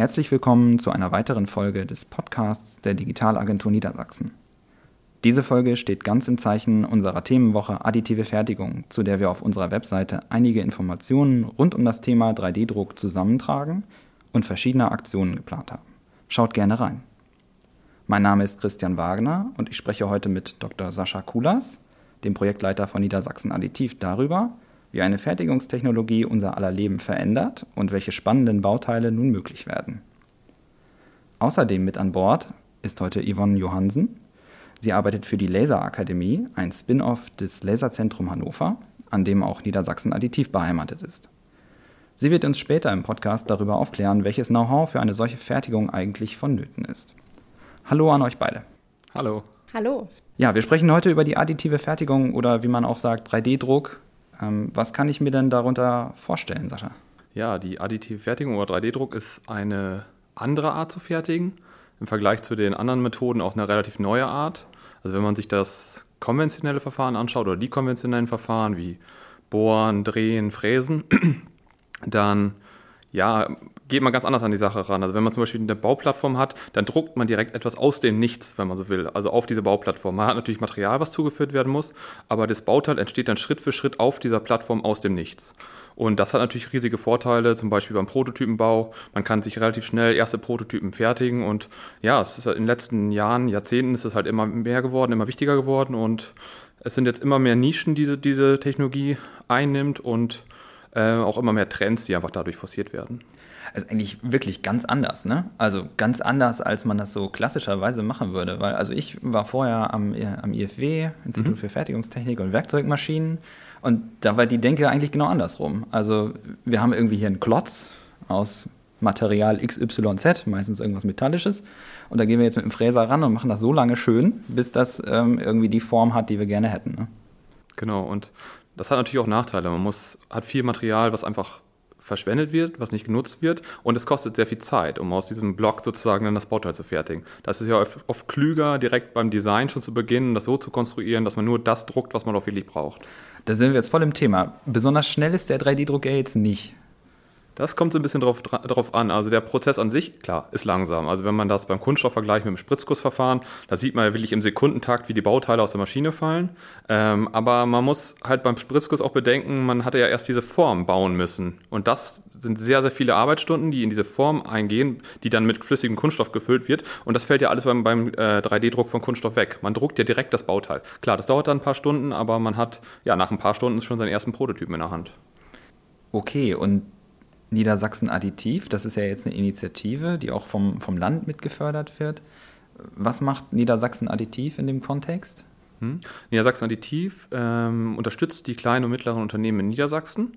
Herzlich willkommen zu einer weiteren Folge des Podcasts der Digitalagentur Niedersachsen. Diese Folge steht ganz im Zeichen unserer Themenwoche Additive Fertigung, zu der wir auf unserer Webseite einige Informationen rund um das Thema 3D-Druck zusammentragen und verschiedene Aktionen geplant haben. Schaut gerne rein. Mein Name ist Christian Wagner und ich spreche heute mit Dr. Sascha Kulas, dem Projektleiter von Niedersachsen Additiv, darüber, wie eine Fertigungstechnologie unser aller Leben verändert und welche spannenden Bauteile nun möglich werden. Außerdem mit an Bord ist heute Yvonne Johansen. Sie arbeitet für die Laserakademie, ein Spin-off des Laserzentrum Hannover, an dem auch Niedersachsen Additiv beheimatet ist. Sie wird uns später im Podcast darüber aufklären, welches Know-how für eine solche Fertigung eigentlich vonnöten ist. Hallo an euch beide. Hallo. Hallo. Ja, wir sprechen heute über die additive Fertigung oder wie man auch sagt, 3D-Druck ähm, was kann ich mir denn darunter vorstellen, Sascha? Ja, die additive Fertigung oder 3D-Druck ist eine andere Art zu fertigen. Im Vergleich zu den anderen Methoden auch eine relativ neue Art. Also wenn man sich das konventionelle Verfahren anschaut oder die konventionellen Verfahren wie Bohren, Drehen, Fräsen, dann ja, geht man ganz anders an die Sache ran. Also wenn man zum Beispiel eine Bauplattform hat, dann druckt man direkt etwas aus dem Nichts, wenn man so will, also auf diese Bauplattform. Man hat natürlich Material, was zugeführt werden muss, aber das Bauteil entsteht dann Schritt für Schritt auf dieser Plattform aus dem Nichts. Und das hat natürlich riesige Vorteile, zum Beispiel beim Prototypenbau. Man kann sich relativ schnell erste Prototypen fertigen und ja, es ist halt in den letzten Jahren, Jahrzehnten ist es halt immer mehr geworden, immer wichtiger geworden und es sind jetzt immer mehr Nischen, die diese, diese Technologie einnimmt und äh, auch immer mehr Trends, die einfach dadurch forciert werden. Also eigentlich wirklich ganz anders, ne? Also ganz anders, als man das so klassischerweise machen würde. Weil, also ich war vorher am, am IFW, Institut mhm. für Fertigungstechnik und Werkzeugmaschinen, und da war die Denke eigentlich genau andersrum. Also wir haben irgendwie hier einen Klotz aus Material XYZ, meistens irgendwas Metallisches. Und da gehen wir jetzt mit dem Fräser ran und machen das so lange schön, bis das ähm, irgendwie die Form hat, die wir gerne hätten. Ne? Genau, und das hat natürlich auch Nachteile. Man muss, hat viel Material, was einfach verschwendet wird, was nicht genutzt wird und es kostet sehr viel Zeit, um aus diesem Block sozusagen dann das Bauteil zu fertigen. Das ist ja oft, oft klüger, direkt beim Design schon zu beginnen, das so zu konstruieren, dass man nur das druckt, was man auch wirklich braucht. Da sind wir jetzt voll im Thema. Besonders schnell ist der 3D-Druck ja jetzt nicht. Das kommt so ein bisschen drauf, an. Also der Prozess an sich, klar, ist langsam. Also wenn man das beim Kunststoff vergleicht mit dem Spritzgussverfahren, da sieht man ja wirklich im Sekundentakt, wie die Bauteile aus der Maschine fallen. Ähm, aber man muss halt beim Spritzguss auch bedenken, man hatte ja erst diese Form bauen müssen. Und das sind sehr, sehr viele Arbeitsstunden, die in diese Form eingehen, die dann mit flüssigem Kunststoff gefüllt wird. Und das fällt ja alles beim, beim äh, 3D-Druck von Kunststoff weg. Man druckt ja direkt das Bauteil. Klar, das dauert dann ein paar Stunden, aber man hat ja nach ein paar Stunden schon seinen ersten Prototypen in der Hand. Okay, und Niedersachsen Additiv, das ist ja jetzt eine Initiative, die auch vom, vom Land mitgefördert wird. Was macht Niedersachsen Additiv in dem Kontext? Hm. Niedersachsen Additiv ähm, unterstützt die kleinen und mittleren Unternehmen in Niedersachsen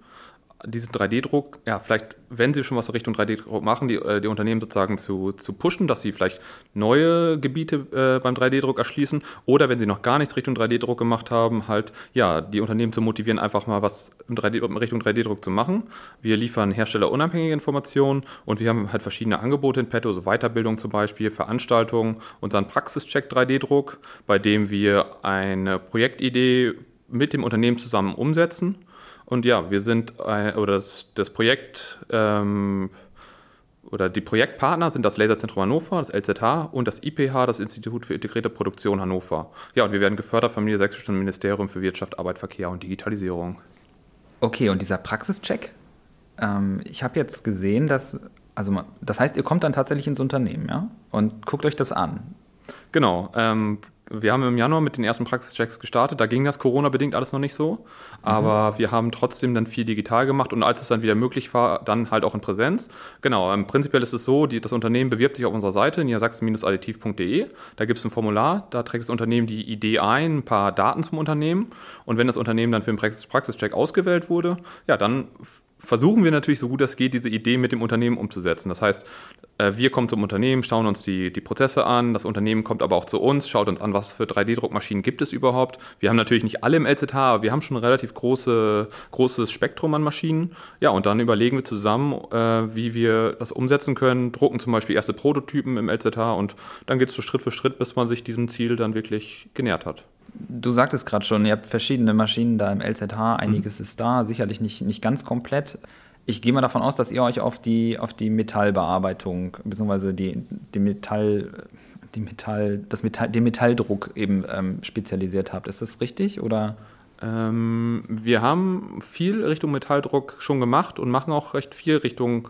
diesen 3D-Druck, ja, vielleicht, wenn sie schon was Richtung 3D-Druck machen, die, äh, die Unternehmen sozusagen zu, zu pushen, dass sie vielleicht neue Gebiete äh, beim 3D-Druck erschließen oder wenn sie noch gar nichts Richtung 3D-Druck gemacht haben, halt, ja, die Unternehmen zu motivieren, einfach mal was in, 3D, in Richtung 3D-Druck zu machen. Wir liefern herstellerunabhängige Informationen und wir haben halt verschiedene Angebote in petto, so Weiterbildung zum Beispiel, Veranstaltungen, unseren Praxischeck 3D-Druck, bei dem wir eine Projektidee mit dem Unternehmen zusammen umsetzen und ja, wir sind, äh, oder das, das Projekt, ähm, oder die Projektpartner sind das Laserzentrum Hannover, das LZH und das IPH, das Institut für integrierte Produktion Hannover. Ja, und wir werden gefördert vom Niedersächsischen Ministerium für Wirtschaft, Arbeit, Verkehr und Digitalisierung. Okay, und dieser Praxischeck? Ähm, ich habe jetzt gesehen, dass, also das heißt, ihr kommt dann tatsächlich ins Unternehmen, ja? Und guckt euch das an. Genau. Ähm, wir haben im Januar mit den ersten Praxischecks gestartet. Da ging das Corona-bedingt alles noch nicht so. Aber mhm. wir haben trotzdem dann viel digital gemacht und als es dann wieder möglich war, dann halt auch in Präsenz. Genau, ähm, prinzipiell ist es so, die, das Unternehmen bewirbt sich auf unserer Seite, niedersachsen-additiv.de. Da gibt es ein Formular, da trägt das Unternehmen die Idee ein, ein paar Daten zum Unternehmen. Und wenn das Unternehmen dann für den Praxischeck ausgewählt wurde, ja, dann versuchen wir natürlich so gut es geht, diese Idee mit dem Unternehmen umzusetzen. Das heißt, äh, wir kommen zum Unternehmen, schauen uns die, die Prozesse an, das Unternehmen kommt aber auch zu uns, schaut uns an, was für 3D-Druckmaschinen gibt es überhaupt. Wir haben natürlich nicht alle im LZH, aber wir haben schon ein relativ große, großes Spektrum an Maschinen. Ja, und dann überlegen wir zusammen, äh, wie wir das umsetzen können, drucken zum Beispiel erste Prototypen im LZH und dann geht es so Schritt für Schritt, bis man sich diesem Ziel dann wirklich genähert hat. Du sagtest gerade schon, ihr habt verschiedene Maschinen da im LZH, einiges mhm. ist da, sicherlich nicht, nicht ganz komplett. Ich gehe mal davon aus, dass ihr euch auf die, auf die Metallbearbeitung bzw. Die, die Metall, die Metall, das Metall, den Metalldruck eben ähm, spezialisiert habt. Ist das richtig oder? Ähm, wir haben viel Richtung Metalldruck schon gemacht und machen auch recht viel Richtung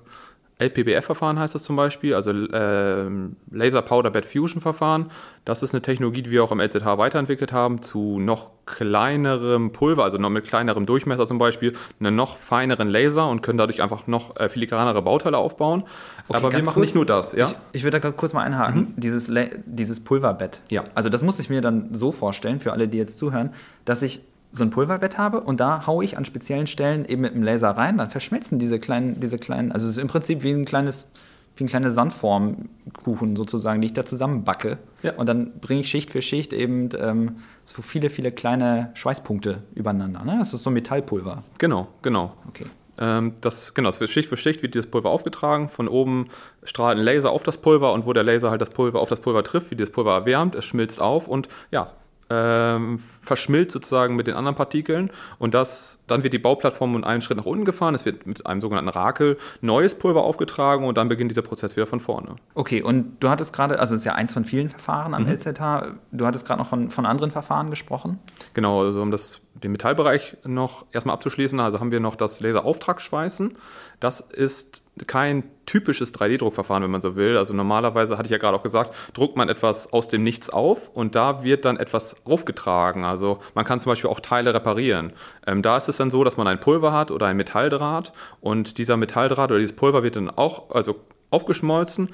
LPBF-Verfahren heißt das zum Beispiel, also äh, Laser Powder Bed Fusion Verfahren. Das ist eine Technologie, die wir auch am LZH weiterentwickelt haben, zu noch kleinerem Pulver, also noch mit kleinerem Durchmesser zum Beispiel, einen noch feineren Laser und können dadurch einfach noch äh, filigranere Bauteile aufbauen. Okay, Aber wir machen kurz, nicht nur das. Ja? Ich, ich würde da kurz mal einhaken. Mhm. Dieses, dieses Pulverbett. Ja. Also das muss ich mir dann so vorstellen, für alle, die jetzt zuhören, dass ich so ein Pulverbett habe und da haue ich an speziellen Stellen eben mit dem Laser rein, dann verschmelzen diese kleinen, diese kleinen, also es ist im Prinzip wie ein kleines, wie ein kleiner Sandformkuchen sozusagen, die ich da zusammenbacke. Ja. Und dann bringe ich Schicht für Schicht eben ähm, so viele, viele kleine Schweißpunkte übereinander. Ne? Das ist so Metallpulver. Genau, genau. Okay. Ähm, das, genau, für Schicht für Schicht wird dieses Pulver aufgetragen. Von oben strahlt ein Laser auf das Pulver und wo der Laser halt das Pulver auf das Pulver trifft, wie das Pulver erwärmt, es schmilzt auf und ja, ähm, verschmilzt sozusagen mit den anderen Partikeln und das, dann wird die Bauplattform um einen Schritt nach unten gefahren, es wird mit einem sogenannten Rakel neues Pulver aufgetragen und dann beginnt dieser Prozess wieder von vorne. Okay, und du hattest gerade, also es ist ja eins von vielen Verfahren am mhm. LZH, du hattest gerade noch von, von anderen Verfahren gesprochen? Genau, also um das, den Metallbereich noch erstmal abzuschließen, also haben wir noch das Laserauftragsschweißen. Das ist kein typisches 3D-Druckverfahren, wenn man so will. Also normalerweise, hatte ich ja gerade auch gesagt, druckt man etwas aus dem Nichts auf und da wird dann etwas aufgetragen. Also man kann zum Beispiel auch Teile reparieren. Ähm, da ist es dann so, dass man ein Pulver hat oder ein Metalldraht und dieser Metalldraht oder dieses Pulver wird dann auch also aufgeschmolzen,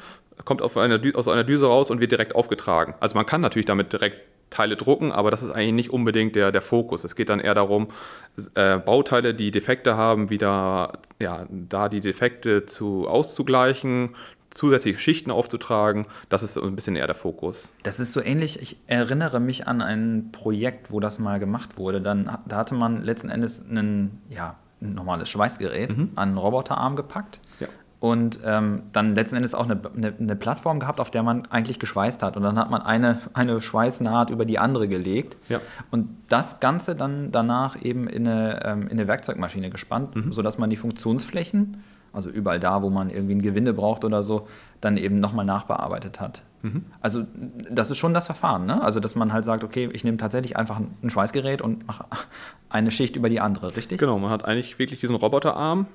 kommt auf eine, aus einer Düse raus und wird direkt aufgetragen. Also man kann natürlich damit direkt Teile drucken, aber das ist eigentlich nicht unbedingt der, der Fokus. Es geht dann eher darum, äh, Bauteile, die Defekte haben, wieder ja, da die Defekte zu auszugleichen, zusätzliche Schichten aufzutragen. Das ist ein bisschen eher der Fokus. Das ist so ähnlich, ich erinnere mich an ein Projekt, wo das mal gemacht wurde. Dann, da hatte man letzten Endes einen, ja, ein normales Schweißgerät mhm. an einen Roboterarm gepackt und ähm, dann letzten Endes auch eine, eine, eine, Plattform gehabt, auf der man eigentlich geschweißt hat. Und dann hat man eine, eine Schweißnaht über die andere gelegt ja. und das Ganze dann danach eben in eine, ähm, in eine Werkzeugmaschine gespannt, mhm. sodass man die Funktionsflächen, also überall da, wo man irgendwie ein Gewinde braucht oder so, dann eben nochmal nachbearbeitet hat. Mhm. Also das ist schon das Verfahren, ne? Also dass man halt sagt, okay, ich nehme tatsächlich einfach ein Schweißgerät und mache eine Schicht über die andere, richtig? Genau, man hat eigentlich wirklich diesen Roboterarm,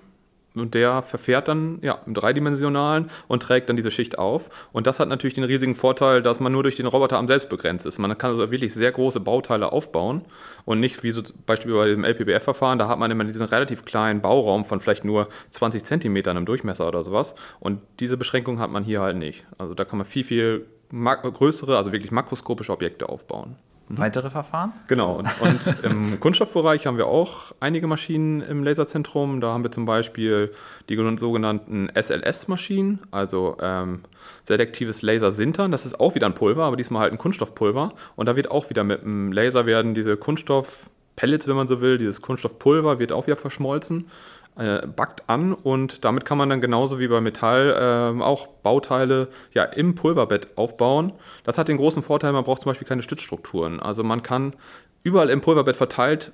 und der verfährt dann ja, im dreidimensionalen und trägt dann diese Schicht auf. Und das hat natürlich den riesigen Vorteil, dass man nur durch den Roboterarm selbst begrenzt ist. Man kann also wirklich sehr große Bauteile aufbauen und nicht wie so Beispiel bei dem LPBF-Verfahren, da hat man immer diesen relativ kleinen Bauraum von vielleicht nur 20 Zentimetern im Durchmesser oder sowas. Und diese Beschränkung hat man hier halt nicht. Also da kann man viel, viel größere, also wirklich makroskopische Objekte aufbauen. Mhm. Weitere Verfahren? Genau. Und, und im Kunststoffbereich haben wir auch einige Maschinen im Laserzentrum. Da haben wir zum Beispiel die sogenannten SLS-Maschinen, also ähm, selektives Lasersintern. Das ist auch wieder ein Pulver, aber diesmal halt ein Kunststoffpulver. Und da wird auch wieder mit einem Laser werden diese Kunststoffpellets, wenn man so will, dieses Kunststoffpulver wird auch wieder verschmolzen äh, backt an und damit kann man dann genauso wie bei Metall äh, auch Bauteile ja im Pulverbett aufbauen. Das hat den großen Vorteil, man braucht zum Beispiel keine Stützstrukturen. Also man kann überall im Pulverbett verteilt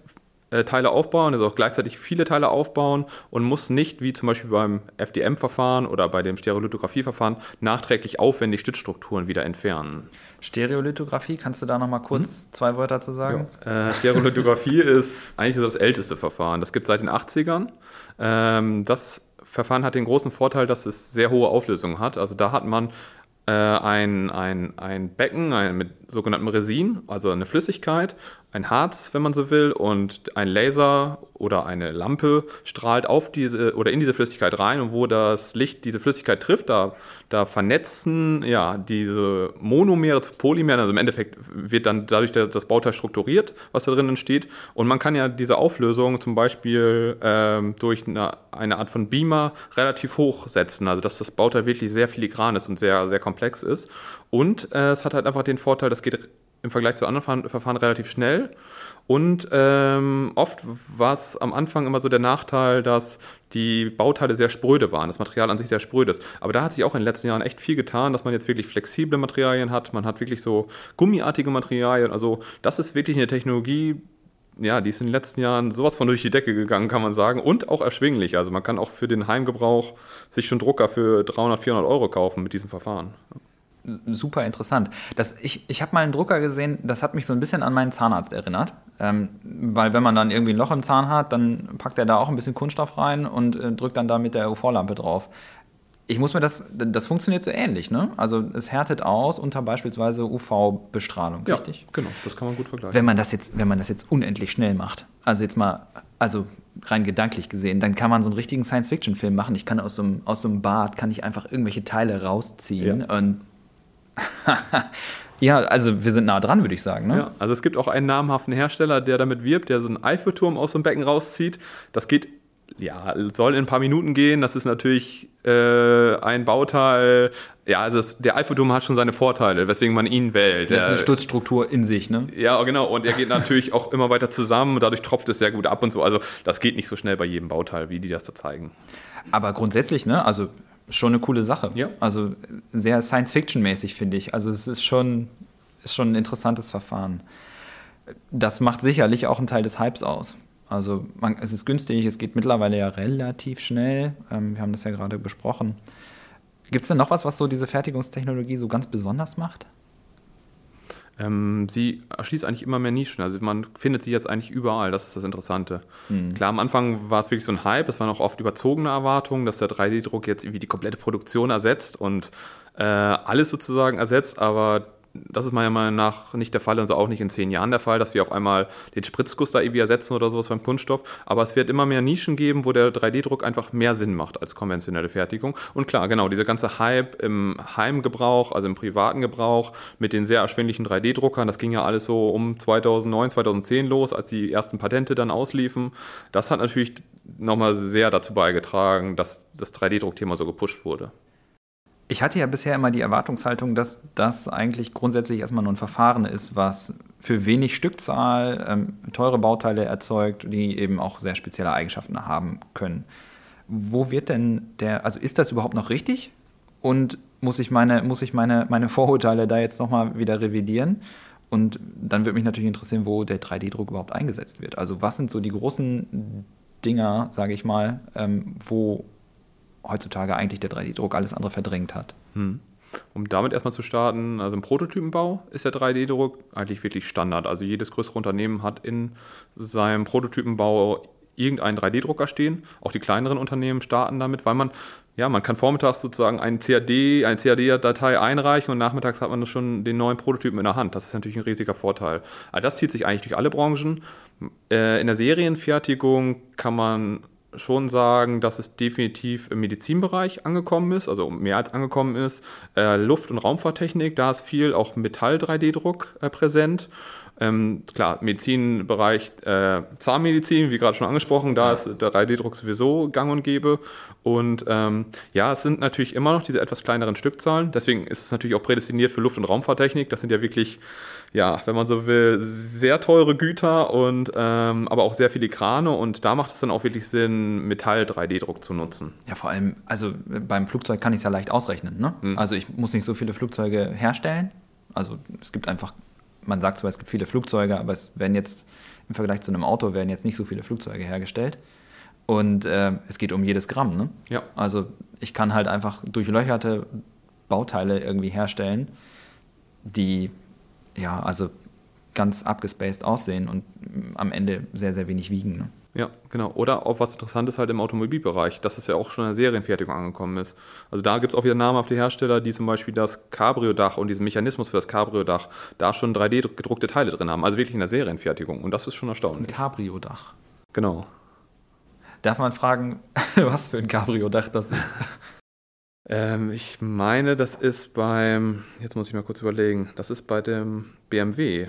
äh, Teile aufbauen, also auch gleichzeitig viele Teile aufbauen und muss nicht, wie zum Beispiel beim FDM-Verfahren oder bei dem Stereolithografie-Verfahren, nachträglich aufwendig Stützstrukturen wieder entfernen. Stereolithografie, kannst du da nochmal kurz mhm. zwei Wörter zu sagen? Ja. Äh, Stereolithografie ist eigentlich so das älteste Verfahren. Das gibt es seit den 80ern. Ähm, das Verfahren hat den großen Vorteil, dass es sehr hohe Auflösung hat. Also da hat man äh, ein, ein, ein Becken ein, mit sogenanntem Resin, also eine Flüssigkeit, ein Harz, wenn man so will, und ein Laser oder eine Lampe strahlt auf diese oder in diese Flüssigkeit rein und wo das Licht diese Flüssigkeit trifft, da, da vernetzen ja diese Monomere zu Polymeren, also im Endeffekt wird dann dadurch das Bauteil strukturiert, was da drinnen steht. Und man kann ja diese Auflösung zum Beispiel ähm, durch eine, eine Art von Beamer relativ hoch setzen, also dass das Bauteil wirklich sehr filigran ist und sehr, sehr komplex ist. Und äh, es hat halt einfach den Vorteil, das geht im Vergleich zu anderen Verfahren relativ schnell. Und ähm, oft war es am Anfang immer so der Nachteil, dass die Bauteile sehr spröde waren, das Material an sich sehr spröde ist. Aber da hat sich auch in den letzten Jahren echt viel getan, dass man jetzt wirklich flexible Materialien hat. Man hat wirklich so gummiartige Materialien. Also das ist wirklich eine Technologie, ja, die ist in den letzten Jahren sowas von durch die Decke gegangen, kann man sagen, und auch erschwinglich. Also man kann auch für den Heimgebrauch sich schon Drucker für 300, 400 Euro kaufen mit diesem Verfahren. Super interessant. Das, ich ich habe mal einen Drucker gesehen, das hat mich so ein bisschen an meinen Zahnarzt erinnert. Ähm, weil wenn man dann irgendwie ein Loch im Zahn hat, dann packt er da auch ein bisschen Kunststoff rein und äh, drückt dann da mit der UV-Lampe drauf ich muss mir das, das funktioniert so ähnlich, ne? Also es härtet aus unter beispielsweise UV-Bestrahlung, ja, richtig? Genau, das kann man gut vergleichen. Wenn man das jetzt, wenn man das jetzt unendlich schnell macht, also jetzt mal, also rein gedanklich gesehen, dann kann man so einen richtigen Science-Fiction-Film machen. Ich kann aus so, einem, aus so einem Bad, kann ich einfach irgendwelche Teile rausziehen ja. und ja, also wir sind nah dran, würde ich sagen. Ne? Ja, also es gibt auch einen namhaften Hersteller, der damit wirbt, der so einen Eiffelturm aus einem Becken rauszieht. Das geht ja, soll in ein paar Minuten gehen. Das ist natürlich äh, ein Bauteil. Ja, also es, der Eiffelturm hat schon seine Vorteile, weswegen man ihn wählt. Das ist eine Stutzstruktur in sich, ne? Ja, genau. Und er geht natürlich auch immer weiter zusammen. Dadurch tropft es sehr gut ab und so. Also das geht nicht so schnell bei jedem Bauteil, wie die das da zeigen. Aber grundsätzlich, ne? Also schon eine coole Sache. Ja. Also sehr Science-Fiction-mäßig, finde ich. Also es ist schon, ist schon ein interessantes Verfahren. Das macht sicherlich auch einen Teil des Hypes aus. Also man, es ist günstig, es geht mittlerweile ja relativ schnell. Ähm, wir haben das ja gerade besprochen. Gibt es denn noch was, was so diese Fertigungstechnologie so ganz besonders macht? Ähm, sie erschließt eigentlich immer mehr Nischen. Also man findet sie jetzt eigentlich überall. Das ist das Interessante. Mhm. Klar, am Anfang war es wirklich so ein Hype. Es waren auch oft überzogene Erwartungen, dass der 3D-Druck jetzt irgendwie die komplette Produktion ersetzt und äh, alles sozusagen ersetzt. Aber das ist meiner Meinung nach nicht der Fall und so auch nicht in zehn Jahren der Fall, dass wir auf einmal den Spritzguss da irgendwie ersetzen oder sowas beim Kunststoff. Aber es wird immer mehr Nischen geben, wo der 3D-Druck einfach mehr Sinn macht als konventionelle Fertigung. Und klar, genau, dieser ganze Hype im Heimgebrauch, also im privaten Gebrauch mit den sehr erschwinglichen 3D-Druckern, das ging ja alles so um 2009, 2010 los, als die ersten Patente dann ausliefen. Das hat natürlich nochmal sehr dazu beigetragen, dass das 3D-Druckthema so gepusht wurde. Ich hatte ja bisher immer die Erwartungshaltung, dass das eigentlich grundsätzlich erstmal nur ein Verfahren ist, was für wenig Stückzahl ähm, teure Bauteile erzeugt, die eben auch sehr spezielle Eigenschaften haben können. Wo wird denn der, also ist das überhaupt noch richtig? Und muss ich meine, muss ich meine, meine Vorurteile da jetzt nochmal wieder revidieren? Und dann würde mich natürlich interessieren, wo der 3D-Druck überhaupt eingesetzt wird. Also was sind so die großen Dinger, sage ich mal, ähm, wo heutzutage eigentlich der 3D-Druck alles andere verdrängt hat. Hm. Um damit erstmal zu starten, also im Prototypenbau ist der 3D-Druck eigentlich wirklich Standard. Also jedes größere Unternehmen hat in seinem Prototypenbau irgendeinen 3D-Drucker stehen. Auch die kleineren Unternehmen starten damit, weil man, ja, man kann vormittags sozusagen einen CAD, eine CAD-Datei einreichen und nachmittags hat man schon den neuen Prototypen in der Hand. Das ist natürlich ein riesiger Vorteil. Also das zieht sich eigentlich durch alle Branchen. Äh, in der Serienfertigung kann man schon sagen, dass es definitiv im Medizinbereich angekommen ist, also mehr als angekommen ist. Äh, Luft- und Raumfahrttechnik, da ist viel auch Metall-3D-Druck äh, präsent. Ähm, klar, Medizinbereich, äh, Zahnmedizin, wie gerade schon angesprochen, da ist der 3D-Druck sowieso gang und gäbe. Und ähm, ja, es sind natürlich immer noch diese etwas kleineren Stückzahlen. Deswegen ist es natürlich auch prädestiniert für Luft- und Raumfahrttechnik. Das sind ja wirklich, ja, wenn man so will, sehr teure Güter und ähm, aber auch sehr filigrane. Und da macht es dann auch wirklich Sinn, Metall-3D-Druck zu nutzen. Ja, vor allem, also beim Flugzeug kann ich es ja leicht ausrechnen. Ne? Hm. Also ich muss nicht so viele Flugzeuge herstellen. Also es gibt einfach man sagt zwar, es gibt viele Flugzeuge, aber es werden jetzt im Vergleich zu einem Auto werden jetzt nicht so viele Flugzeuge hergestellt. Und äh, es geht um jedes Gramm. Ne? Ja. Also ich kann halt einfach durchlöcherte Bauteile irgendwie herstellen, die ja also ganz abgespaced aussehen und am Ende sehr, sehr wenig wiegen. Ne? Ja, genau. Oder auch was Interessantes halt im Automobilbereich, dass es ja auch schon in der Serienfertigung angekommen ist. Also da gibt es auch wieder namhafte Hersteller, die zum Beispiel das Cabrio-Dach und diesen Mechanismus für das Cabrio-Dach da schon 3D-gedruckte Teile drin haben. Also wirklich in der Serienfertigung. Und das ist schon erstaunlich. Ein Cabrio-Dach. Genau. Darf man fragen, was für ein Cabrio-Dach das ist? ähm, ich meine, das ist beim, jetzt muss ich mal kurz überlegen, das ist bei dem BMW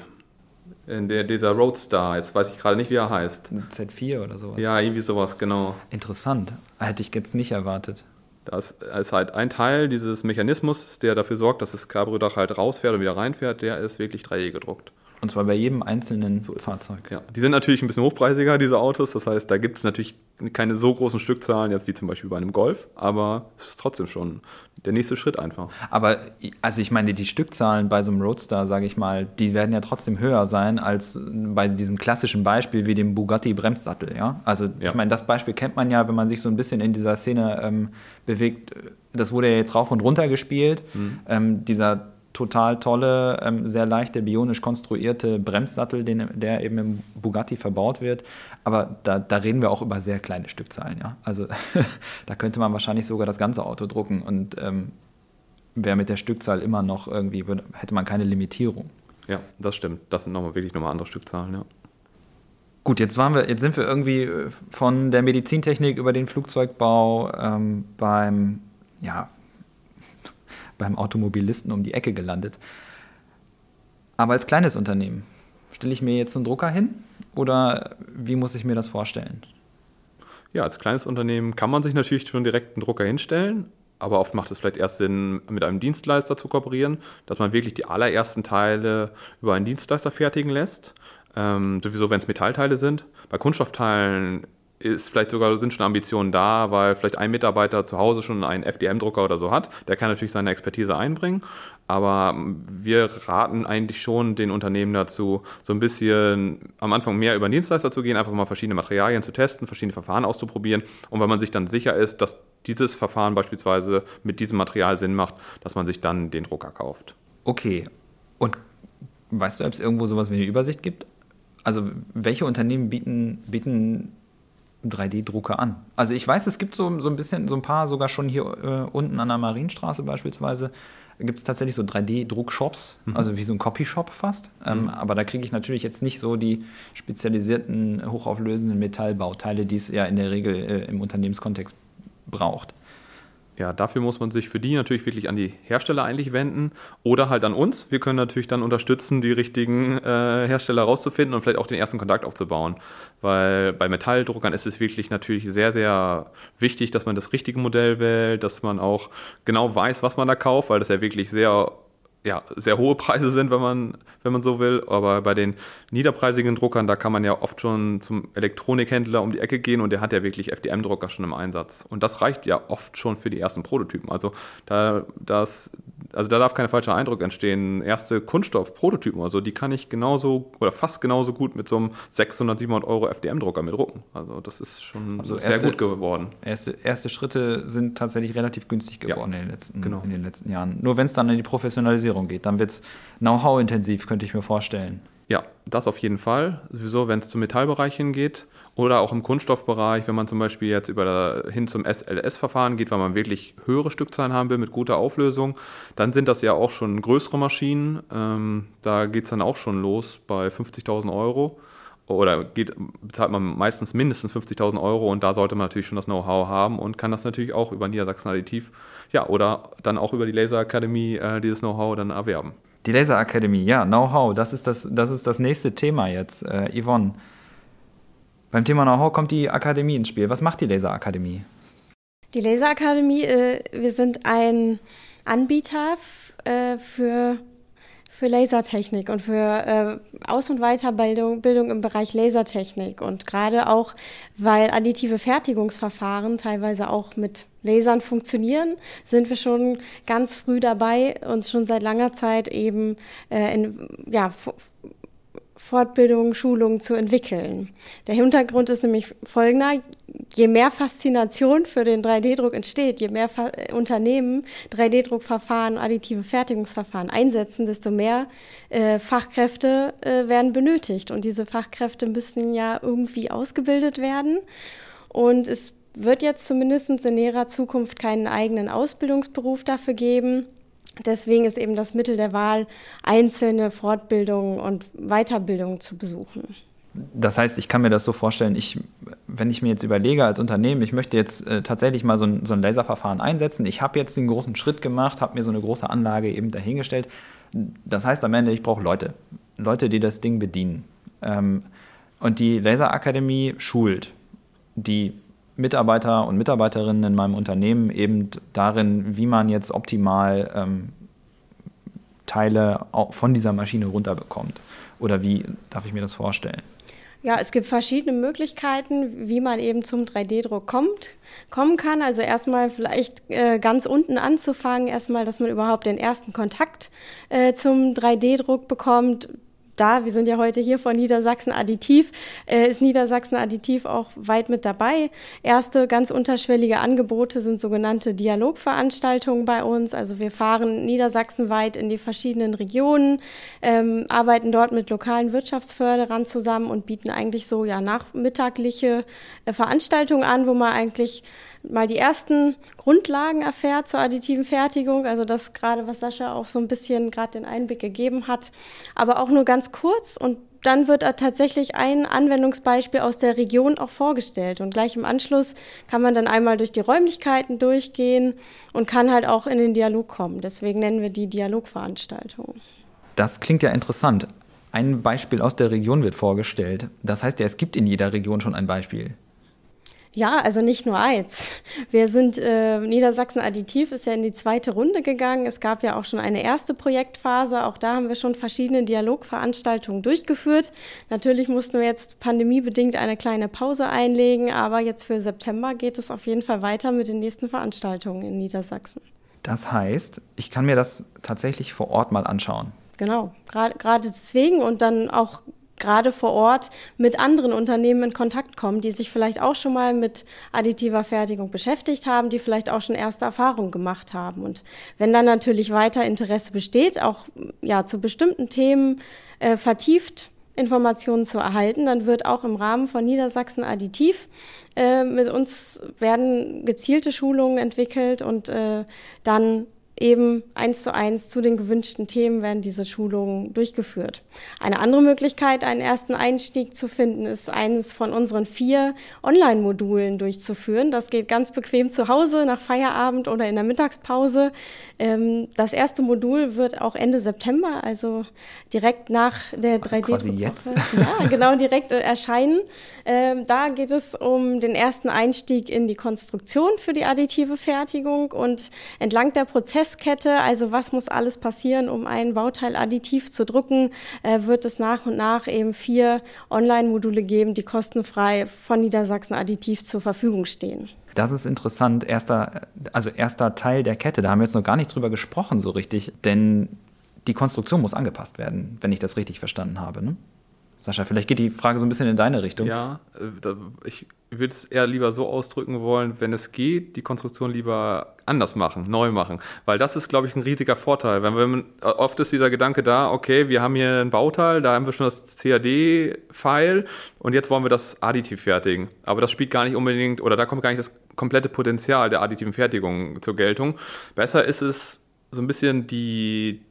in der, dieser Roadstar, jetzt weiß ich gerade nicht, wie er heißt. Z4 oder sowas. Ja, irgendwie sowas, genau. Interessant. Hätte ich jetzt nicht erwartet. Das ist halt ein Teil dieses Mechanismus, der dafür sorgt, dass das Cabrio-Dach halt rausfährt und wieder reinfährt, der ist wirklich 3D gedruckt. Und zwar bei jedem einzelnen So Fahrzeug. Ja. Die sind natürlich ein bisschen hochpreisiger, diese Autos. Das heißt, da gibt es natürlich keine so großen Stückzahlen, jetzt wie zum Beispiel bei einem Golf, aber es ist trotzdem schon der nächste Schritt einfach. Aber also ich meine, die Stückzahlen bei so einem Roadster, sage ich mal, die werden ja trotzdem höher sein als bei diesem klassischen Beispiel wie dem Bugatti Bremssattel. Ja? Also ja. ich meine, das Beispiel kennt man ja, wenn man sich so ein bisschen in dieser Szene ähm, bewegt. Das wurde ja jetzt rauf und runter gespielt. Mhm. Ähm, dieser total tolle, ähm, sehr leichte, bionisch konstruierte Bremssattel, den, der eben im Bugatti verbaut wird. Aber da, da reden wir auch über sehr kleine Stückzahlen. Ja? Also da könnte man wahrscheinlich sogar das ganze Auto drucken und ähm, wäre mit der Stückzahl immer noch irgendwie, würde, hätte man keine Limitierung. Ja, das stimmt. Das sind nochmal wirklich nochmal andere Stückzahlen, ja. Gut, jetzt, waren wir, jetzt sind wir irgendwie äh, von der Medizintechnik über den Flugzeugbau ähm, beim ja, beim Automobilisten um die Ecke gelandet. Aber als kleines Unternehmen, stelle ich mir jetzt einen Drucker hin oder wie muss ich mir das vorstellen? Ja, als kleines Unternehmen kann man sich natürlich schon direkt einen Drucker hinstellen, aber oft macht es vielleicht erst Sinn, mit einem Dienstleister zu kooperieren, dass man wirklich die allerersten Teile über einen Dienstleister fertigen lässt. Ähm, sowieso, wenn es Metallteile sind. Bei Kunststoffteilen ist vielleicht sogar sind schon Ambitionen da, weil vielleicht ein Mitarbeiter zu Hause schon einen FDM-Drucker oder so hat. Der kann natürlich seine Expertise einbringen. Aber wir raten eigentlich schon den Unternehmen dazu, so ein bisschen am Anfang mehr über Dienstleister zu gehen, einfach mal verschiedene Materialien zu testen, verschiedene Verfahren auszuprobieren. Und wenn man sich dann sicher ist, dass dieses Verfahren beispielsweise mit diesem Material Sinn macht, dass man sich dann den Drucker kauft. Okay. Und weißt du, ob es irgendwo sowas wie eine Übersicht gibt? Also welche Unternehmen bieten, bieten 3D-Drucker an. Also ich weiß, es gibt so, so ein bisschen, so ein paar sogar schon hier äh, unten an der Marienstraße beispielsweise, gibt es tatsächlich so 3D-Druckshops, mhm. also wie so ein Copyshop fast. Ähm, mhm. aber da kriege ich natürlich jetzt nicht so die spezialisierten, hochauflösenden Metallbauteile, die es ja in der Regel äh, im Unternehmenskontext braucht ja, dafür muss man sich für die natürlich wirklich an die Hersteller eigentlich wenden oder halt an uns. Wir können natürlich dann unterstützen, die richtigen äh, Hersteller rauszufinden und vielleicht auch den ersten Kontakt aufzubauen. Weil bei Metalldruckern ist es wirklich natürlich sehr, sehr wichtig, dass man das richtige Modell wählt, dass man auch genau weiß, was man da kauft, weil das ja wirklich sehr ja, sehr hohe Preise sind, wenn man, wenn man so will. Aber bei den niederpreisigen Druckern, da kann man ja oft schon zum Elektronikhändler um die Ecke gehen und der hat ja wirklich FDM-Drucker schon im Einsatz. Und das reicht ja oft schon für die ersten Prototypen. Also da, das, also da darf kein falscher Eindruck entstehen. Erste Kunststoff-Prototypen, also die kann ich genauso oder fast genauso gut mit so einem 600, 700 Euro FDM-Drucker mit drucken. Also das ist schon also sehr erste, gut geworden. Erste, erste Schritte sind tatsächlich relativ günstig geworden ja, in, den letzten, genau. in den letzten Jahren. Nur wenn es dann in die Professionalisierung Digitalisierung geht. Dann wird es Know-how-intensiv, könnte ich mir vorstellen. Ja, das auf jeden Fall. Sowieso, wenn es zum Metallbereich hingeht oder auch im Kunststoffbereich, wenn man zum Beispiel jetzt über hin zum SLS-Verfahren geht, weil man wirklich höhere Stückzahlen haben will mit guter Auflösung, dann sind das ja auch schon größere Maschinen. Ähm, da geht es dann auch schon los bei 50.000 Euro oder geht, bezahlt man meistens mindestens 50.000 Euro und da sollte man natürlich schon das Know-how haben und kann das natürlich auch über Niedersachsen Additiv, ja, oder dann auch über die Laserakademie äh, dieses Know-how dann erwerben. Die Laserakademie, ja, Know-how, das, ist das, das ist das nächste Thema jetzt. Äh, Yvonne, beim Thema Know-how kommt die Akademie ins Spiel. Was macht die Laserakademie? Die Laserakademie, äh, wir sind ein Anbieter äh, für für Lasertechnik und für äh, Aus- und Weiterbildung Bildung im Bereich Lasertechnik. Und gerade auch, weil additive Fertigungsverfahren teilweise auch mit Lasern funktionieren, sind wir schon ganz früh dabei, uns schon seit langer Zeit eben äh, in, ja, Fortbildungen, Schulungen zu entwickeln. Der Hintergrund ist nämlich folgender. Je mehr Faszination für den 3D-Druck entsteht, je mehr Fa Unternehmen 3D-Druckverfahren, additive Fertigungsverfahren einsetzen, desto mehr äh, Fachkräfte äh, werden benötigt. Und diese Fachkräfte müssen ja irgendwie ausgebildet werden. Und es wird jetzt zumindest in näherer Zukunft keinen eigenen Ausbildungsberuf dafür geben. Deswegen ist eben das Mittel der Wahl, einzelne Fortbildungen und Weiterbildungen zu besuchen. Das heißt, ich kann mir das so vorstellen, ich, wenn ich mir jetzt überlege als Unternehmen, ich möchte jetzt äh, tatsächlich mal so ein, so ein Laserverfahren einsetzen, ich habe jetzt den großen Schritt gemacht, habe mir so eine große Anlage eben dahingestellt. Das heißt am Ende, ich brauche Leute, Leute, die das Ding bedienen. Ähm, und die Laserakademie schult die Mitarbeiter und Mitarbeiterinnen in meinem Unternehmen eben darin, wie man jetzt optimal ähm, Teile von dieser Maschine runterbekommt. Oder wie darf ich mir das vorstellen? Ja, es gibt verschiedene Möglichkeiten, wie man eben zum 3D-Druck kommt, kommen kann. Also erstmal vielleicht äh, ganz unten anzufangen, erstmal, dass man überhaupt den ersten Kontakt äh, zum 3D-Druck bekommt da, wir sind ja heute hier von Niedersachsen Additiv, äh, ist Niedersachsen Additiv auch weit mit dabei. Erste ganz unterschwellige Angebote sind sogenannte Dialogveranstaltungen bei uns. Also wir fahren niedersachsenweit in die verschiedenen Regionen, ähm, arbeiten dort mit lokalen Wirtschaftsförderern zusammen und bieten eigentlich so ja nachmittagliche äh, Veranstaltungen an, wo man eigentlich mal die ersten Grundlagen erfährt zur additiven Fertigung. Also das gerade, was Sascha auch so ein bisschen gerade den Einblick gegeben hat, aber auch nur ganz kurz und dann wird tatsächlich ein Anwendungsbeispiel aus der Region auch vorgestellt. Und gleich im Anschluss kann man dann einmal durch die Räumlichkeiten durchgehen und kann halt auch in den Dialog kommen. Deswegen nennen wir die Dialogveranstaltung. Das klingt ja interessant. Ein Beispiel aus der Region wird vorgestellt. Das heißt ja, es gibt in jeder Region schon ein Beispiel. Ja, also nicht nur eins. Wir sind, äh, Niedersachsen Additiv ist ja in die zweite Runde gegangen. Es gab ja auch schon eine erste Projektphase. Auch da haben wir schon verschiedene Dialogveranstaltungen durchgeführt. Natürlich mussten wir jetzt pandemiebedingt eine kleine Pause einlegen, aber jetzt für September geht es auf jeden Fall weiter mit den nächsten Veranstaltungen in Niedersachsen. Das heißt, ich kann mir das tatsächlich vor Ort mal anschauen. Genau, gerade deswegen und dann auch gerade vor Ort mit anderen Unternehmen in Kontakt kommen, die sich vielleicht auch schon mal mit additiver Fertigung beschäftigt haben, die vielleicht auch schon erste Erfahrungen gemacht haben. Und wenn dann natürlich weiter Interesse besteht, auch ja, zu bestimmten Themen äh, vertieft Informationen zu erhalten, dann wird auch im Rahmen von Niedersachsen Additiv äh, mit uns werden gezielte Schulungen entwickelt und äh, dann eben eins zu eins zu den gewünschten Themen werden diese Schulungen durchgeführt. Eine andere Möglichkeit, einen ersten Einstieg zu finden, ist eines von unseren vier Online-Modulen durchzuführen. Das geht ganz bequem zu Hause nach Feierabend oder in der Mittagspause. Ähm, das erste Modul wird auch Ende September, also direkt nach der 3D. Quasi jetzt. Ja, genau, direkt äh, erscheinen. Ähm, da geht es um den ersten Einstieg in die Konstruktion für die additive Fertigung und entlang der Prozess Prozesskette, also was muss alles passieren, um ein Bauteil additiv zu drucken, äh, wird es nach und nach eben vier Online-Module geben, die kostenfrei von Niedersachsen Additiv zur Verfügung stehen. Das ist interessant. Erster, also erster Teil der Kette, da haben wir jetzt noch gar nicht drüber gesprochen so richtig, denn die Konstruktion muss angepasst werden, wenn ich das richtig verstanden habe. Ne? Sascha, vielleicht geht die Frage so ein bisschen in deine Richtung. Ja, äh, ich würde es eher lieber so ausdrücken wollen, wenn es geht, die Konstruktion lieber anders machen, neu machen. Weil das ist, glaube ich, ein riesiger Vorteil. Wenn wir, oft ist dieser Gedanke da, okay, wir haben hier ein Bauteil, da haben wir schon das CAD-File und jetzt wollen wir das additiv fertigen. Aber das spielt gar nicht unbedingt, oder da kommt gar nicht das komplette Potenzial der additiven Fertigung zur Geltung. Besser ist es, so ein bisschen die,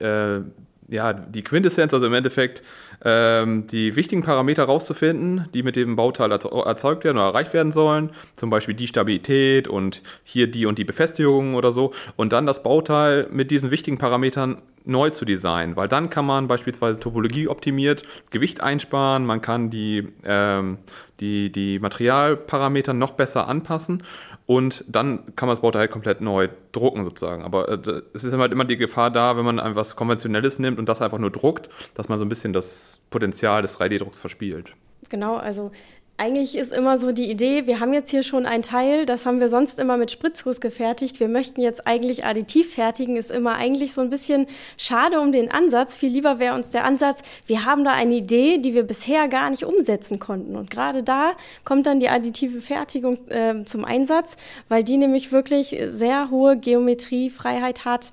äh, ja, die Quintessenz, also im Endeffekt die wichtigen Parameter rauszufinden, die mit dem Bauteil erzeugt werden oder erreicht werden sollen, zum Beispiel die Stabilität und hier die und die Befestigung oder so, und dann das Bauteil mit diesen wichtigen Parametern neu zu designen, weil dann kann man beispielsweise Topologie optimiert Gewicht einsparen, man kann die, ähm, die, die Materialparameter noch besser anpassen und dann kann man das Bauteil halt komplett neu drucken sozusagen. Aber äh, es ist halt immer die Gefahr da, wenn man etwas Konventionelles nimmt und das einfach nur druckt, dass man so ein bisschen das Potenzial des 3D-Drucks verspielt. Genau, also eigentlich ist immer so die Idee, wir haben jetzt hier schon ein Teil, das haben wir sonst immer mit Spritzguss gefertigt. Wir möchten jetzt eigentlich additiv fertigen, ist immer eigentlich so ein bisschen schade um den Ansatz. Viel lieber wäre uns der Ansatz, wir haben da eine Idee, die wir bisher gar nicht umsetzen konnten. Und gerade da kommt dann die additive Fertigung äh, zum Einsatz, weil die nämlich wirklich sehr hohe Geometriefreiheit hat,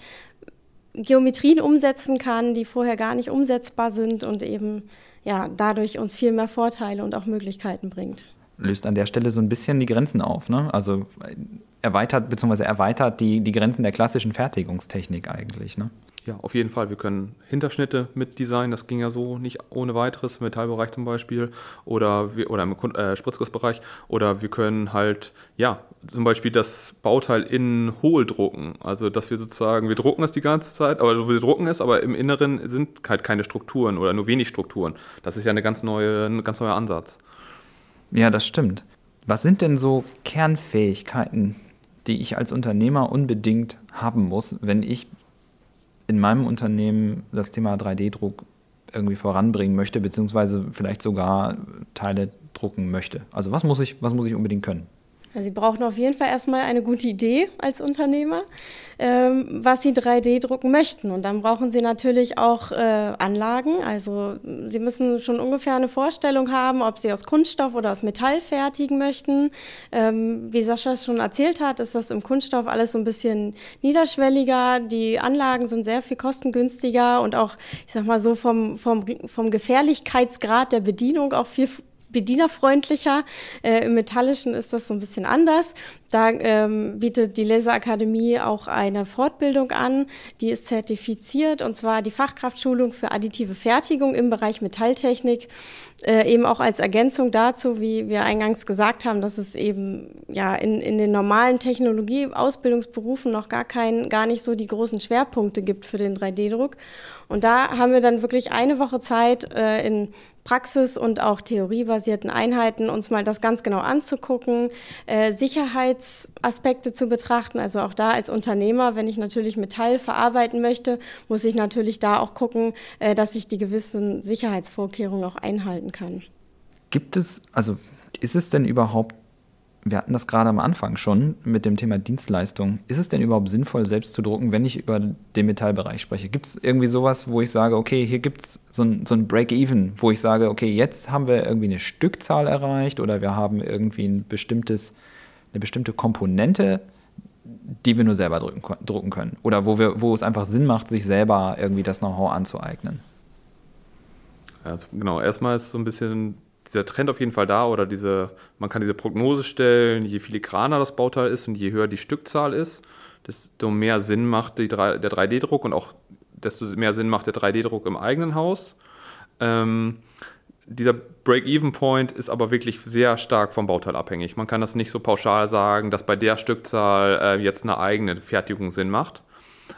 Geometrien umsetzen kann, die vorher gar nicht umsetzbar sind und eben ja, dadurch uns viel mehr Vorteile und auch Möglichkeiten bringt. Löst an der Stelle so ein bisschen die Grenzen auf, ne? Also erweitert bzw. erweitert die, die Grenzen der klassischen Fertigungstechnik eigentlich, ne? Ja, auf jeden Fall. Wir können Hinterschnitte mit designen. Das ging ja so nicht ohne weiteres, im Metallbereich zum Beispiel oder, wir, oder im äh, Spritzgussbereich. Oder wir können halt, ja, zum Beispiel das Bauteil innen hohl drucken. Also, dass wir sozusagen, wir drucken es die ganze Zeit, aber wir drucken es, aber im Inneren sind halt keine Strukturen oder nur wenig Strukturen. Das ist ja eine ganz neue, ein ganz neuer Ansatz. Ja, das stimmt. Was sind denn so Kernfähigkeiten, die ich als Unternehmer unbedingt haben muss, wenn ich in meinem Unternehmen das Thema 3D-Druck irgendwie voranbringen möchte, beziehungsweise vielleicht sogar Teile drucken möchte? Also was muss ich, was muss ich unbedingt können? Also Sie brauchen auf jeden Fall erstmal eine gute Idee als Unternehmer, ähm, was Sie 3D drucken möchten. Und dann brauchen Sie natürlich auch äh, Anlagen. Also Sie müssen schon ungefähr eine Vorstellung haben, ob Sie aus Kunststoff oder aus Metall fertigen möchten. Ähm, wie Sascha schon erzählt hat, ist das im Kunststoff alles so ein bisschen niederschwelliger. Die Anlagen sind sehr viel kostengünstiger und auch, ich sag mal so, vom, vom, vom Gefährlichkeitsgrad der Bedienung auch viel bedienerfreundlicher. Äh, Im Metallischen ist das so ein bisschen anders. Da ähm, bietet die Laserakademie auch eine Fortbildung an, die ist zertifiziert und zwar die Fachkraftschulung für additive Fertigung im Bereich Metalltechnik, äh, eben auch als Ergänzung dazu, wie wir eingangs gesagt haben, dass es eben ja in, in den normalen Technologie-Ausbildungsberufen noch gar kein, gar nicht so die großen Schwerpunkte gibt für den 3D-Druck. Und da haben wir dann wirklich eine Woche Zeit äh, in Praxis- und auch theoriebasierten Einheiten uns mal das ganz genau anzugucken, äh, Sicherheitsaspekte zu betrachten. Also auch da als Unternehmer, wenn ich natürlich Metall verarbeiten möchte, muss ich natürlich da auch gucken, äh, dass ich die gewissen Sicherheitsvorkehrungen auch einhalten kann. Gibt es, also ist es denn überhaupt wir hatten das gerade am Anfang schon mit dem Thema Dienstleistung. Ist es denn überhaupt sinnvoll, selbst zu drucken, wenn ich über den Metallbereich spreche? Gibt es irgendwie sowas, wo ich sage, okay, hier gibt es so ein, so ein Break-Even, wo ich sage, okay, jetzt haben wir irgendwie eine Stückzahl erreicht oder wir haben irgendwie ein bestimmtes, eine bestimmte Komponente, die wir nur selber drucken, drucken können? Oder wo, wir, wo es einfach Sinn macht, sich selber irgendwie das Know-how anzueignen? Also genau, erstmal ist so ein bisschen dieser Trend auf jeden Fall da oder diese, man kann diese Prognose stellen, je filigraner das Bauteil ist und je höher die Stückzahl ist, desto mehr Sinn macht die, der 3D-Druck und auch desto mehr Sinn macht der 3D-Druck im eigenen Haus. Ähm, dieser Break-Even-Point ist aber wirklich sehr stark vom Bauteil abhängig. Man kann das nicht so pauschal sagen, dass bei der Stückzahl äh, jetzt eine eigene Fertigung Sinn macht.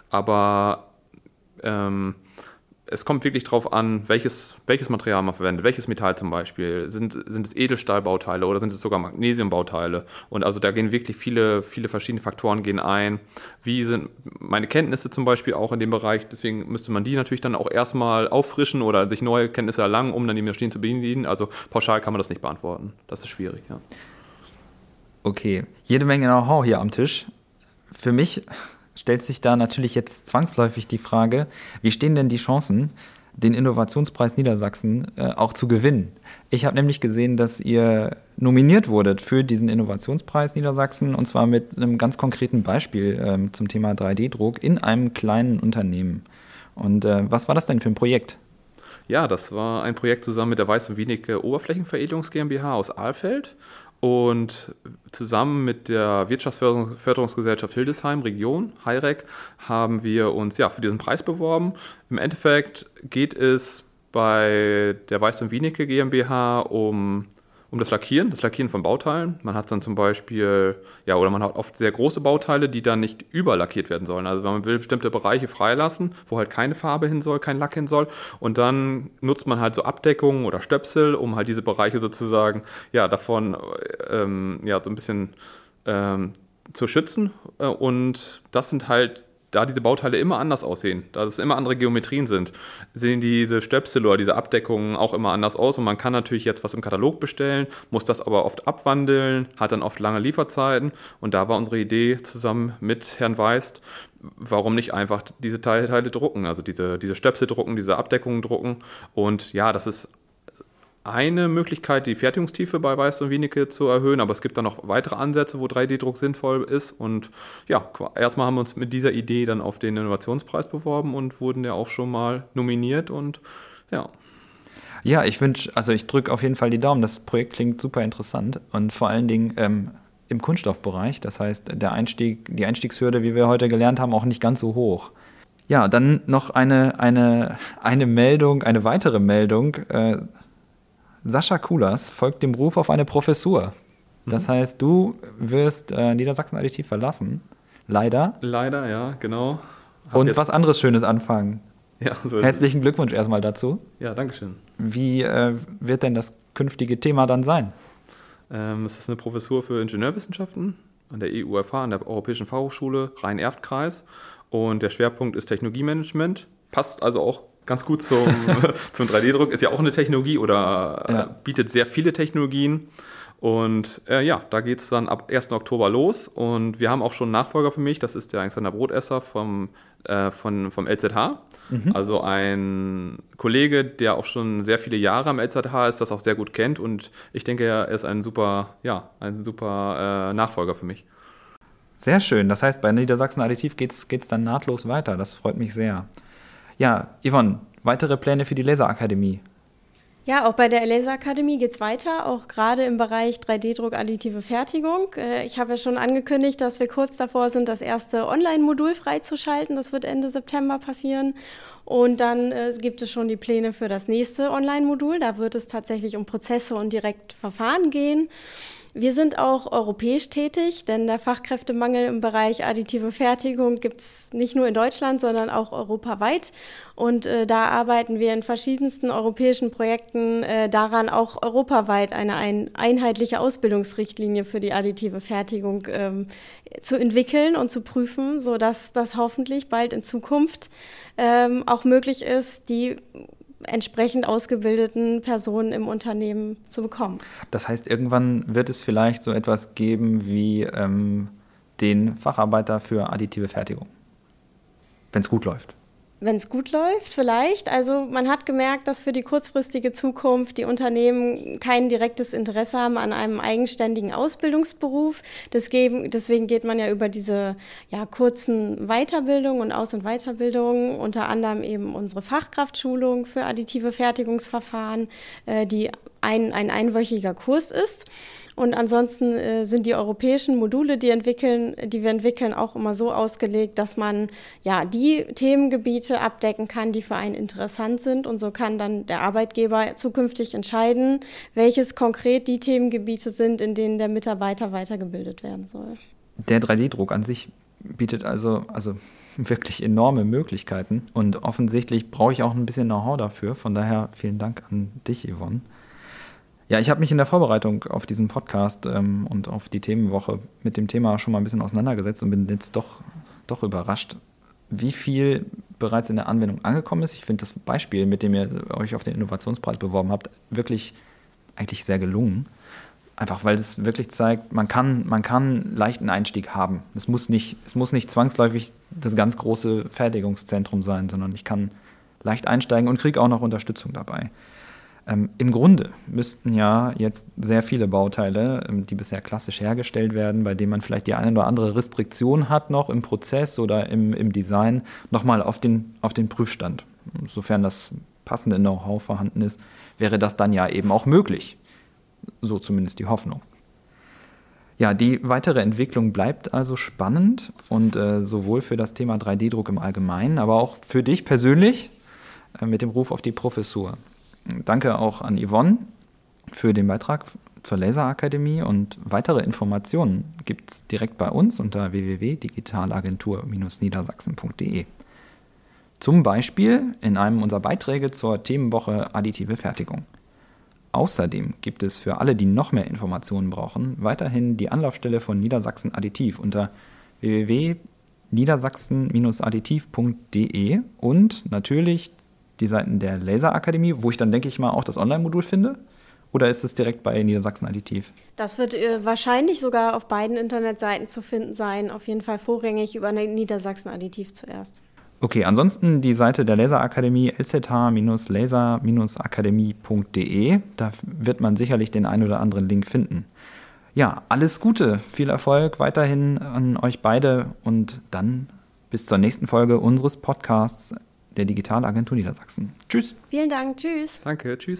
Aber ähm, es kommt wirklich darauf an, welches, welches Material man verwendet, welches Metall zum Beispiel. Sind, sind es Edelstahlbauteile oder sind es sogar Magnesiumbauteile? Und also da gehen wirklich viele, viele verschiedene Faktoren gehen ein. Wie sind meine Kenntnisse zum Beispiel auch in dem Bereich? Deswegen müsste man die natürlich dann auch erstmal auffrischen oder sich neue Kenntnisse erlangen, um dann die Maschinen zu bedienen. Also pauschal kann man das nicht beantworten. Das ist schwierig, ja. Okay, jede Menge Know-how hier am Tisch. Für mich stellt sich da natürlich jetzt zwangsläufig die Frage, wie stehen denn die Chancen, den Innovationspreis Niedersachsen äh, auch zu gewinnen? Ich habe nämlich gesehen, dass ihr nominiert wurdet für diesen Innovationspreis Niedersachsen und zwar mit einem ganz konkreten Beispiel ähm, zum Thema 3D-Druck in einem kleinen Unternehmen. Und äh, was war das denn für ein Projekt? Ja, das war ein Projekt zusammen mit der Weiß und Wenige Oberflächenveredelungs GmbH aus Ahlfeld. Und zusammen mit der Wirtschaftsförderungsgesellschaft Hildesheim Region, HIREC, haben wir uns ja, für diesen Preis beworben. Im Endeffekt geht es bei der Weiß und Wienicke GmbH um um das Lackieren, das Lackieren von Bauteilen. Man hat dann zum Beispiel, ja, oder man hat oft sehr große Bauteile, die dann nicht überlackiert werden sollen. Also man will bestimmte Bereiche freilassen, wo halt keine Farbe hin soll, kein Lack hin soll. Und dann nutzt man halt so Abdeckungen oder Stöpsel, um halt diese Bereiche sozusagen, ja, davon, ähm, ja, so ein bisschen ähm, zu schützen. Äh, und das sind halt da diese Bauteile immer anders aussehen, da es immer andere Geometrien sind, sehen diese Stöpsel oder diese Abdeckungen auch immer anders aus. Und man kann natürlich jetzt was im Katalog bestellen, muss das aber oft abwandeln, hat dann oft lange Lieferzeiten. Und da war unsere Idee zusammen mit Herrn Weist, warum nicht einfach diese Teile, drucken, also diese, diese Stöpsel drucken, diese Abdeckungen drucken. Und ja, das ist eine Möglichkeit, die Fertigungstiefe bei Weiß und Wienicke zu erhöhen, aber es gibt dann noch weitere Ansätze, wo 3D-Druck sinnvoll ist. Und ja, erstmal haben wir uns mit dieser Idee dann auf den Innovationspreis beworben und wurden ja auch schon mal nominiert und ja. Ja, ich wünsche, also ich drücke auf jeden Fall die Daumen. Das Projekt klingt super interessant und vor allen Dingen ähm, im Kunststoffbereich. Das heißt, der Einstieg, die Einstiegshürde, wie wir heute gelernt haben, auch nicht ganz so hoch. Ja, dann noch eine, eine, eine Meldung, eine weitere Meldung. Äh, Sascha Kulas folgt dem Beruf auf eine Professur. Das mhm. heißt, du wirst äh, Niedersachsen Additiv verlassen. Leider. Leider, ja, genau. Hab Und was anderes Schönes anfangen. Ja, so Herzlichen Glückwunsch erstmal dazu. Ja, danke schön. Wie äh, wird denn das künftige Thema dann sein? Ähm, es ist eine Professur für Ingenieurwissenschaften an der EUFH, an der Europäischen Fachhochschule Rhein-Erft-Kreis. Und der Schwerpunkt ist Technologiemanagement. Passt also auch ganz gut zum, zum 3D-Druck. Ist ja auch eine Technologie oder äh, ja. bietet sehr viele Technologien. Und äh, ja, da geht es dann ab 1. Oktober los. Und wir haben auch schon einen Nachfolger für mich. Das ist der Alexander Brotesser vom, äh, von, vom LZH. Mhm. Also ein Kollege, der auch schon sehr viele Jahre am LZH ist, das auch sehr gut kennt. Und ich denke, er ist ein super, ja, ein super äh, Nachfolger für mich. Sehr schön. Das heißt, bei Niedersachsen Additiv geht es dann nahtlos weiter. Das freut mich sehr. Ja, Yvonne, weitere Pläne für die Laserakademie? Ja, auch bei der Laserakademie geht es weiter, auch gerade im Bereich 3D-Druck additive Fertigung. Äh, ich habe ja schon angekündigt, dass wir kurz davor sind, das erste Online-Modul freizuschalten. Das wird Ende September passieren. Und dann äh, gibt es schon die Pläne für das nächste Online-Modul. Da wird es tatsächlich um Prozesse und Direktverfahren gehen. Wir sind auch europäisch tätig, denn der Fachkräftemangel im Bereich additive Fertigung gibt es nicht nur in Deutschland, sondern auch europaweit. Und äh, da arbeiten wir in verschiedensten europäischen Projekten äh, daran, auch europaweit eine ein, einheitliche Ausbildungsrichtlinie für die additive Fertigung ähm, zu entwickeln und zu prüfen, sodass das hoffentlich bald in Zukunft ähm, auch möglich ist, die entsprechend ausgebildeten Personen im Unternehmen zu bekommen. Das heißt, irgendwann wird es vielleicht so etwas geben wie ähm, den Facharbeiter für additive Fertigung, wenn es gut läuft wenn es gut läuft, vielleicht. Also man hat gemerkt, dass für die kurzfristige Zukunft die Unternehmen kein direktes Interesse haben an einem eigenständigen Ausbildungsberuf. Deswegen geht man ja über diese ja, kurzen Weiterbildungen und Aus- und Weiterbildungen, unter anderem eben unsere Fachkraftschulung für additive Fertigungsverfahren, äh, die ein, ein einwöchiger Kurs ist. Und ansonsten äh, sind die europäischen Module, die, entwickeln, die wir entwickeln, auch immer so ausgelegt, dass man ja die Themengebiete abdecken kann, die für einen interessant sind. Und so kann dann der Arbeitgeber zukünftig entscheiden, welches konkret die Themengebiete sind, in denen der Mitarbeiter weitergebildet werden soll. Der 3D-Druck an sich bietet also, also wirklich enorme Möglichkeiten. Und offensichtlich brauche ich auch ein bisschen Know-how dafür. Von daher vielen Dank an dich, Yvonne. Ja, ich habe mich in der Vorbereitung auf diesen Podcast ähm, und auf die Themenwoche mit dem Thema schon mal ein bisschen auseinandergesetzt und bin jetzt doch, doch überrascht, wie viel bereits in der Anwendung angekommen ist. Ich finde das Beispiel, mit dem ihr euch auf den Innovationspreis beworben habt, wirklich eigentlich sehr gelungen. Einfach weil es wirklich zeigt, man kann, man kann leichten Einstieg haben. Es muss, nicht, es muss nicht zwangsläufig das ganz große Fertigungszentrum sein, sondern ich kann leicht einsteigen und kriege auch noch Unterstützung dabei. Ähm, Im Grunde müssten ja jetzt sehr viele Bauteile, ähm, die bisher klassisch hergestellt werden, bei denen man vielleicht die eine oder andere Restriktion hat noch im Prozess oder im, im Design, nochmal auf den, auf den Prüfstand. Sofern das passende Know-how vorhanden ist, wäre das dann ja eben auch möglich. So zumindest die Hoffnung. Ja, die weitere Entwicklung bleibt also spannend und äh, sowohl für das Thema 3D-Druck im Allgemeinen, aber auch für dich persönlich äh, mit dem Ruf auf die Professur. Danke auch an Yvonne für den Beitrag zur Laserakademie und weitere Informationen gibt es direkt bei uns unter www.digitalagentur-niedersachsen.de. Zum Beispiel in einem unserer Beiträge zur Themenwoche Additive Fertigung. Außerdem gibt es für alle, die noch mehr Informationen brauchen, weiterhin die Anlaufstelle von Niedersachsen Additiv unter www.niedersachsen-additiv.de und natürlich die Seiten der Laserakademie, wo ich dann, denke ich mal, auch das Online-Modul finde? Oder ist es direkt bei Niedersachsen Additiv? Das wird äh, wahrscheinlich sogar auf beiden Internetseiten zu finden sein. Auf jeden Fall vorrangig über Niedersachsen Additiv zuerst. Okay, ansonsten die Seite der Laserakademie lzh-laser-akademie.de. Da wird man sicherlich den einen oder anderen Link finden. Ja, alles Gute, viel Erfolg weiterhin an euch beide und dann bis zur nächsten Folge unseres Podcasts der Digitalagentur Niedersachsen. Tschüss. Vielen Dank. Tschüss. Danke. Tschüss.